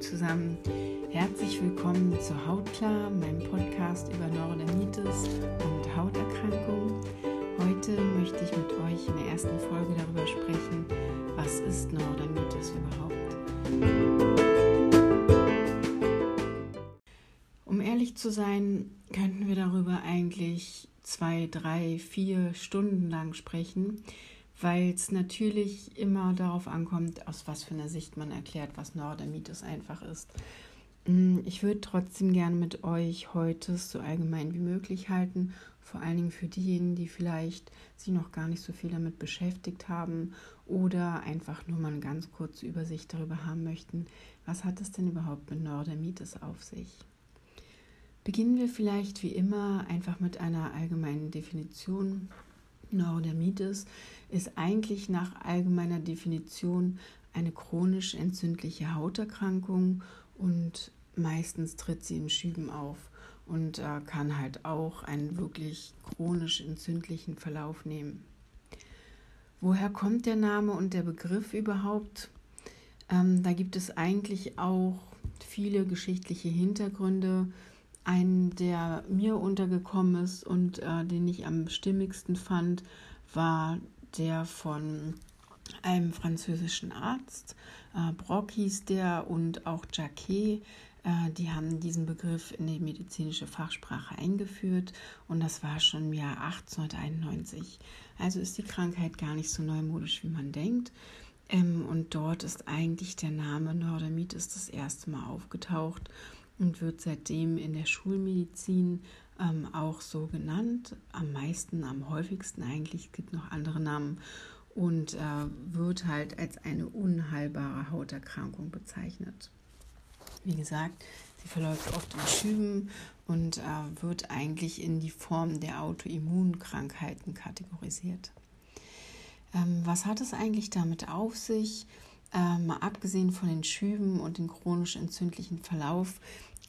zusammen. Herzlich willkommen zu Hautklar, meinem Podcast über Neurodermitis und Hauterkrankungen. Heute möchte ich mit euch in der ersten Folge darüber sprechen, was ist Neurodermitis überhaupt. Um ehrlich zu sein, könnten wir darüber eigentlich zwei, drei, vier Stunden lang sprechen weil es natürlich immer darauf ankommt, aus was für einer Sicht man erklärt, was Neurodermitis einfach ist. Mm, ich würde trotzdem gerne mit euch heute so allgemein wie möglich halten, vor allen Dingen für diejenigen, die vielleicht sich noch gar nicht so viel damit beschäftigt haben oder einfach nur mal eine ganz kurze Übersicht darüber haben möchten, was hat es denn überhaupt mit Neurodermitis auf sich. Beginnen wir vielleicht wie immer einfach mit einer allgemeinen Definition. Neurodermitis ist eigentlich nach allgemeiner Definition eine chronisch entzündliche Hauterkrankung und meistens tritt sie in Schüben auf und äh, kann halt auch einen wirklich chronisch entzündlichen Verlauf nehmen. Woher kommt der Name und der Begriff überhaupt? Ähm, da gibt es eigentlich auch viele geschichtliche Hintergründe. Einen, der mir untergekommen ist und äh, den ich am stimmigsten fand, war der von einem französischen Arzt. Äh, Brock hieß der und auch Jacquet. Äh, die haben diesen Begriff in die medizinische Fachsprache eingeführt und das war schon im Jahr 1891. Also ist die Krankheit gar nicht so neumodisch, wie man denkt. Ähm, und dort ist eigentlich der Name Neurodermitis das erste Mal aufgetaucht und wird seitdem in der Schulmedizin ähm, auch so genannt. Am meisten, am häufigsten eigentlich, es gibt noch andere Namen und äh, wird halt als eine unheilbare Hauterkrankung bezeichnet. Wie gesagt, sie verläuft oft in Schüben und äh, wird eigentlich in die Form der Autoimmunkrankheiten kategorisiert. Ähm, was hat es eigentlich damit auf sich? Äh, mal abgesehen von den Schüben und dem chronisch entzündlichen Verlauf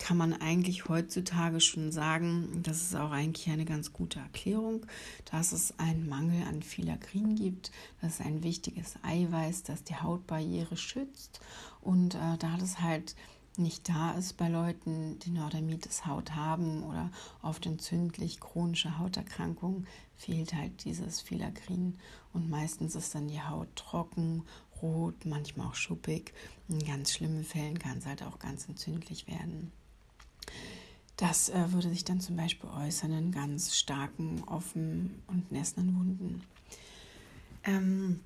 kann man eigentlich heutzutage schon sagen, das ist auch eigentlich eine ganz gute Erklärung, dass es einen Mangel an Filagrin gibt. Das ist ein wichtiges Eiweiß, das die Hautbarriere schützt. Und äh, da das halt nicht da ist bei Leuten, die Neurodermitis Haut haben oder oft entzündlich chronische Hauterkrankungen, fehlt halt dieses Filagrin und meistens ist dann die Haut trocken, rot, manchmal auch schuppig. In ganz schlimmen Fällen kann es halt auch ganz entzündlich werden. Das äh, würde sich dann zum Beispiel äußern in ganz starken, offenen und nässenden Wunden. Ähm,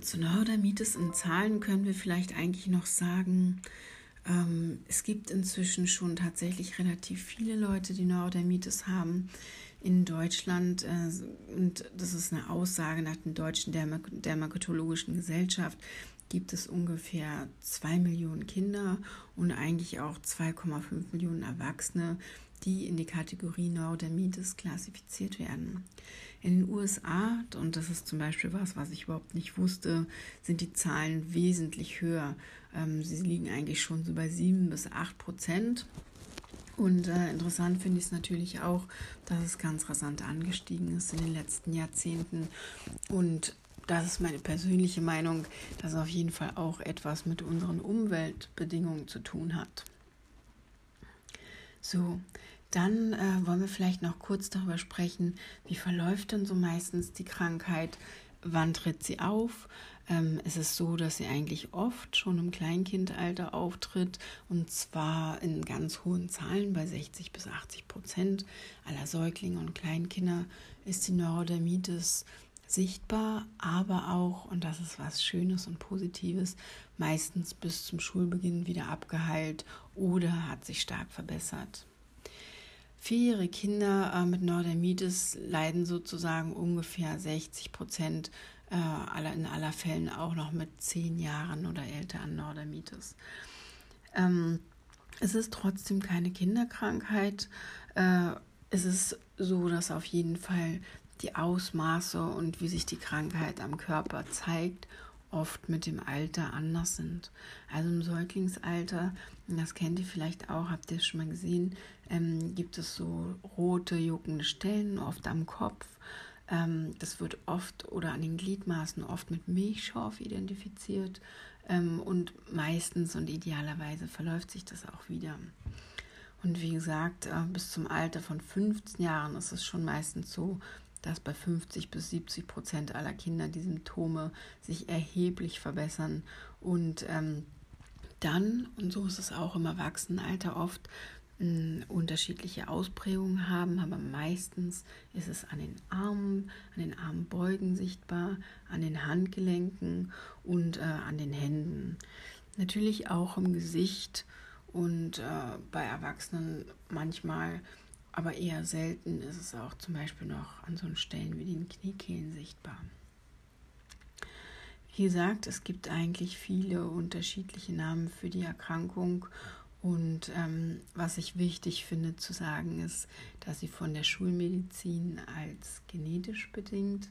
zu Neurodermitis in Zahlen können wir vielleicht eigentlich noch sagen, ähm, es gibt inzwischen schon tatsächlich relativ viele Leute, die Neurodermitis haben in Deutschland. Äh, und das ist eine Aussage nach der Deutschen Dermatologischen Gesellschaft gibt es ungefähr 2 Millionen Kinder und eigentlich auch 2,5 Millionen Erwachsene, die in die Kategorie Neurodermitis klassifiziert werden. In den USA, und das ist zum Beispiel was, was ich überhaupt nicht wusste, sind die Zahlen wesentlich höher. Ähm, sie liegen eigentlich schon so bei 7 bis 8 Prozent. Und äh, interessant finde ich es natürlich auch, dass es ganz rasant angestiegen ist in den letzten Jahrzehnten. Und das ist meine persönliche Meinung, dass auf jeden Fall auch etwas mit unseren Umweltbedingungen zu tun hat. So, dann äh, wollen wir vielleicht noch kurz darüber sprechen, wie verläuft denn so meistens die Krankheit, wann tritt sie auf. Ähm, es ist so, dass sie eigentlich oft schon im Kleinkindalter auftritt und zwar in ganz hohen Zahlen, bei 60 bis 80 Prozent aller Säuglinge und Kleinkinder ist die Neurodermitis sichtbar, aber auch, und das ist was Schönes und Positives, meistens bis zum Schulbeginn wieder abgeheilt oder hat sich stark verbessert. Vierjährige Kinder äh, mit Neurodermitis leiden sozusagen ungefähr 60 Prozent äh, in aller Fällen auch noch mit zehn Jahren oder älter an Neurodermitis. Ähm, es ist trotzdem keine Kinderkrankheit. Äh, es ist so, dass auf jeden Fall die Ausmaße und wie sich die Krankheit am Körper zeigt, oft mit dem Alter anders sind. Also im Säuglingsalter, das kennt ihr vielleicht auch, habt ihr schon mal gesehen, ähm, gibt es so rote, juckende Stellen, oft am Kopf. Ähm, das wird oft oder an den Gliedmaßen oft mit Milchschorf identifiziert ähm, und meistens und idealerweise verläuft sich das auch wieder. Und wie gesagt, äh, bis zum Alter von 15 Jahren ist es schon meistens so, dass bei 50 bis 70 Prozent aller Kinder die Symptome sich erheblich verbessern und ähm, dann, und so ist es auch im Erwachsenenalter oft, unterschiedliche Ausprägungen haben, aber meistens ist es an den Armen, an den Armbeugen sichtbar, an den Handgelenken und äh, an den Händen. Natürlich auch im Gesicht und äh, bei Erwachsenen manchmal, aber eher selten ist es auch zum Beispiel noch an so Stellen wie den Kniekehlen sichtbar. Wie gesagt, es gibt eigentlich viele unterschiedliche Namen für die Erkrankung und ähm, was ich wichtig finde zu sagen ist, dass sie von der Schulmedizin als genetisch bedingt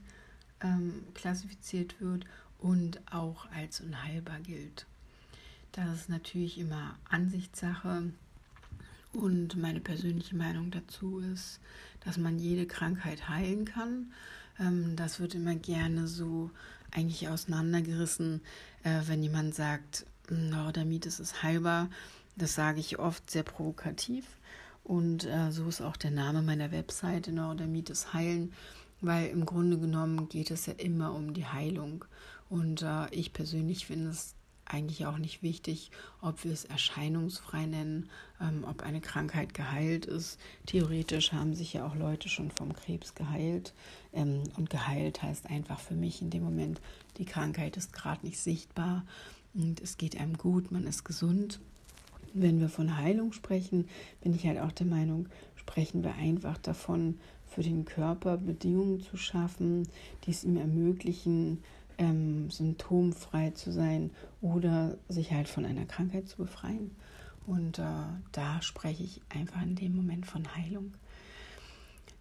ähm, klassifiziert wird und auch als unheilbar gilt. Das ist natürlich immer Ansichtssache und meine persönliche Meinung dazu ist, dass man jede Krankheit heilen kann. Ähm, das wird immer gerne so eigentlich auseinandergerissen, äh, wenn jemand sagt, Neurodermitis ist heilbar das sage ich oft sehr provokativ. Und äh, so ist auch der Name meiner Webseite Neurodermitis heilen, weil im Grunde genommen geht es ja immer um die Heilung. Und äh, ich persönlich finde es eigentlich auch nicht wichtig, ob wir es erscheinungsfrei nennen, ähm, ob eine Krankheit geheilt ist. Theoretisch haben sich ja auch Leute schon vom Krebs geheilt. Ähm, und geheilt heißt einfach für mich in dem Moment, die Krankheit ist gerade nicht sichtbar und es geht einem gut, man ist gesund. Wenn wir von Heilung sprechen, bin ich halt auch der Meinung, sprechen wir einfach davon, für den Körper Bedingungen zu schaffen, die es ihm ermöglichen, ähm, symptomfrei zu sein oder sich halt von einer Krankheit zu befreien. Und äh, da spreche ich einfach in dem Moment von Heilung.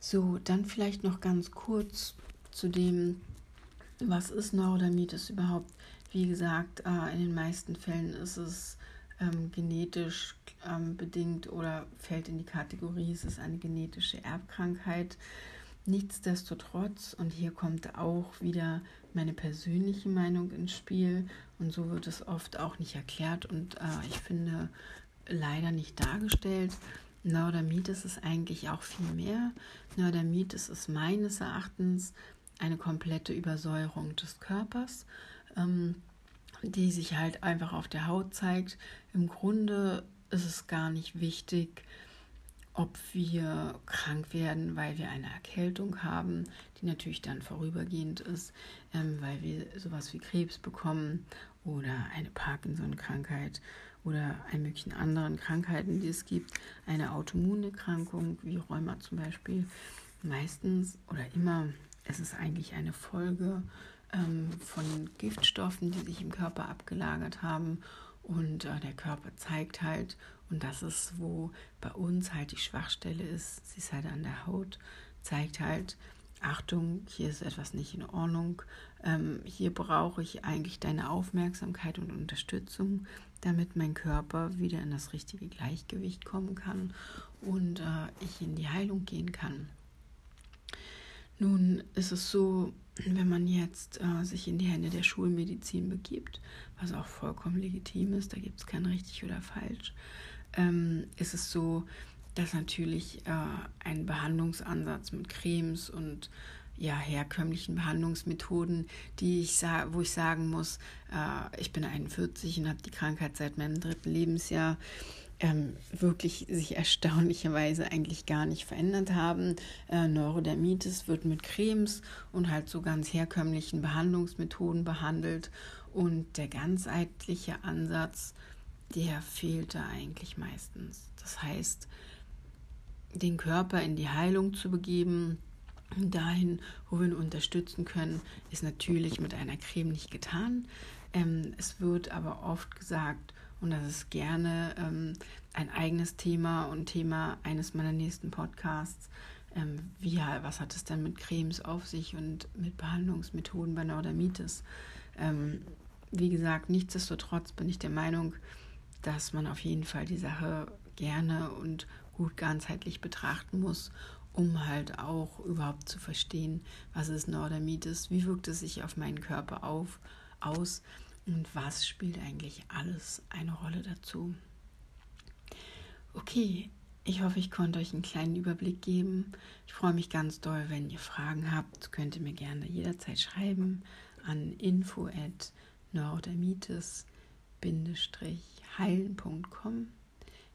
So, dann vielleicht noch ganz kurz zu dem, was ist Neurodermitis überhaupt? Wie gesagt, äh, in den meisten Fällen ist es ähm, genetisch ähm, bedingt oder fällt in die Kategorie, es ist eine genetische Erbkrankheit. Nichtsdestotrotz, und hier kommt auch wieder meine persönliche Meinung ins Spiel, und so wird es oft auch nicht erklärt und äh, ich finde leider nicht dargestellt. Neurodermitis ist eigentlich auch viel mehr. Neurodermitis ist meines Erachtens eine komplette Übersäuerung des Körpers. Ähm, die sich halt einfach auf der Haut zeigt. Im Grunde ist es gar nicht wichtig, ob wir krank werden, weil wir eine Erkältung haben, die natürlich dann vorübergehend ist, ähm, weil wir sowas wie Krebs bekommen oder eine Parkinson-Krankheit oder eine möglichen anderen Krankheiten, die es gibt, eine Autoimmunerkrankung wie Rheuma zum Beispiel. Meistens oder immer ist es eigentlich eine Folge ähm, von Giftstoffen, die sich im Körper abgelagert haben. Und äh, der Körper zeigt halt, und das ist, wo bei uns halt die Schwachstelle ist, sie ist halt an der Haut, zeigt halt, Achtung, hier ist etwas nicht in Ordnung, ähm, hier brauche ich eigentlich deine Aufmerksamkeit und Unterstützung, damit mein Körper wieder in das richtige Gleichgewicht kommen kann und äh, ich in die Heilung gehen kann. Nun ist es so, wenn man jetzt äh, sich in die Hände der Schulmedizin begibt, was auch vollkommen legitim ist, da gibt es kein richtig oder falsch, ähm, ist es so, dass natürlich äh, ein Behandlungsansatz mit Cremes und ja, herkömmlichen Behandlungsmethoden, die ich wo ich sagen muss, äh, ich bin 41 und habe die Krankheit seit meinem dritten Lebensjahr ähm, wirklich sich erstaunlicherweise eigentlich gar nicht verändert haben. Äh, Neurodermitis wird mit Cremes und halt so ganz herkömmlichen Behandlungsmethoden behandelt und der ganzheitliche Ansatz, der fehlt da eigentlich meistens. Das heißt, den Körper in die Heilung zu begeben, dahin, wo wir ihn unterstützen können, ist natürlich mit einer Creme nicht getan. Ähm, es wird aber oft gesagt, und das ist gerne ähm, ein eigenes Thema und Thema eines meiner nächsten Podcasts. Ähm, wie, was hat es denn mit Cremes auf sich und mit Behandlungsmethoden bei Neurodermitis? Ähm, wie gesagt, nichtsdestotrotz bin ich der Meinung, dass man auf jeden Fall die Sache gerne und gut ganzheitlich betrachten muss um halt auch überhaupt zu verstehen, was ist Neurodermitis, wie wirkt es sich auf meinen Körper auf, aus und was spielt eigentlich alles eine Rolle dazu. Okay, ich hoffe, ich konnte euch einen kleinen Überblick geben. Ich freue mich ganz doll, wenn ihr Fragen habt, könnt ihr mir gerne jederzeit schreiben an info at neurodermitis-heilen.com.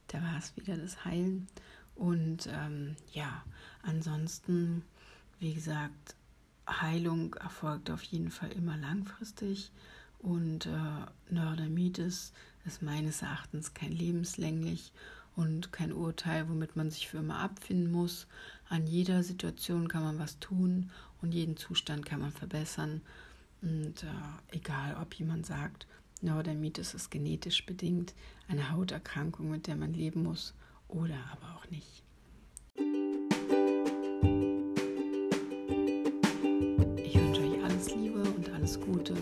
Da war es wieder das Heilen. Und ähm, ja, ansonsten, wie gesagt, Heilung erfolgt auf jeden Fall immer langfristig. Und äh, Neurodermitis ist meines Erachtens kein lebenslänglich und kein Urteil, womit man sich für immer abfinden muss. An jeder Situation kann man was tun und jeden Zustand kann man verbessern. Und äh, egal, ob jemand sagt, Neurodermitis ist genetisch bedingt, eine Hauterkrankung, mit der man leben muss, oder aber auch nicht. Ich wünsche euch alles Liebe und alles Gute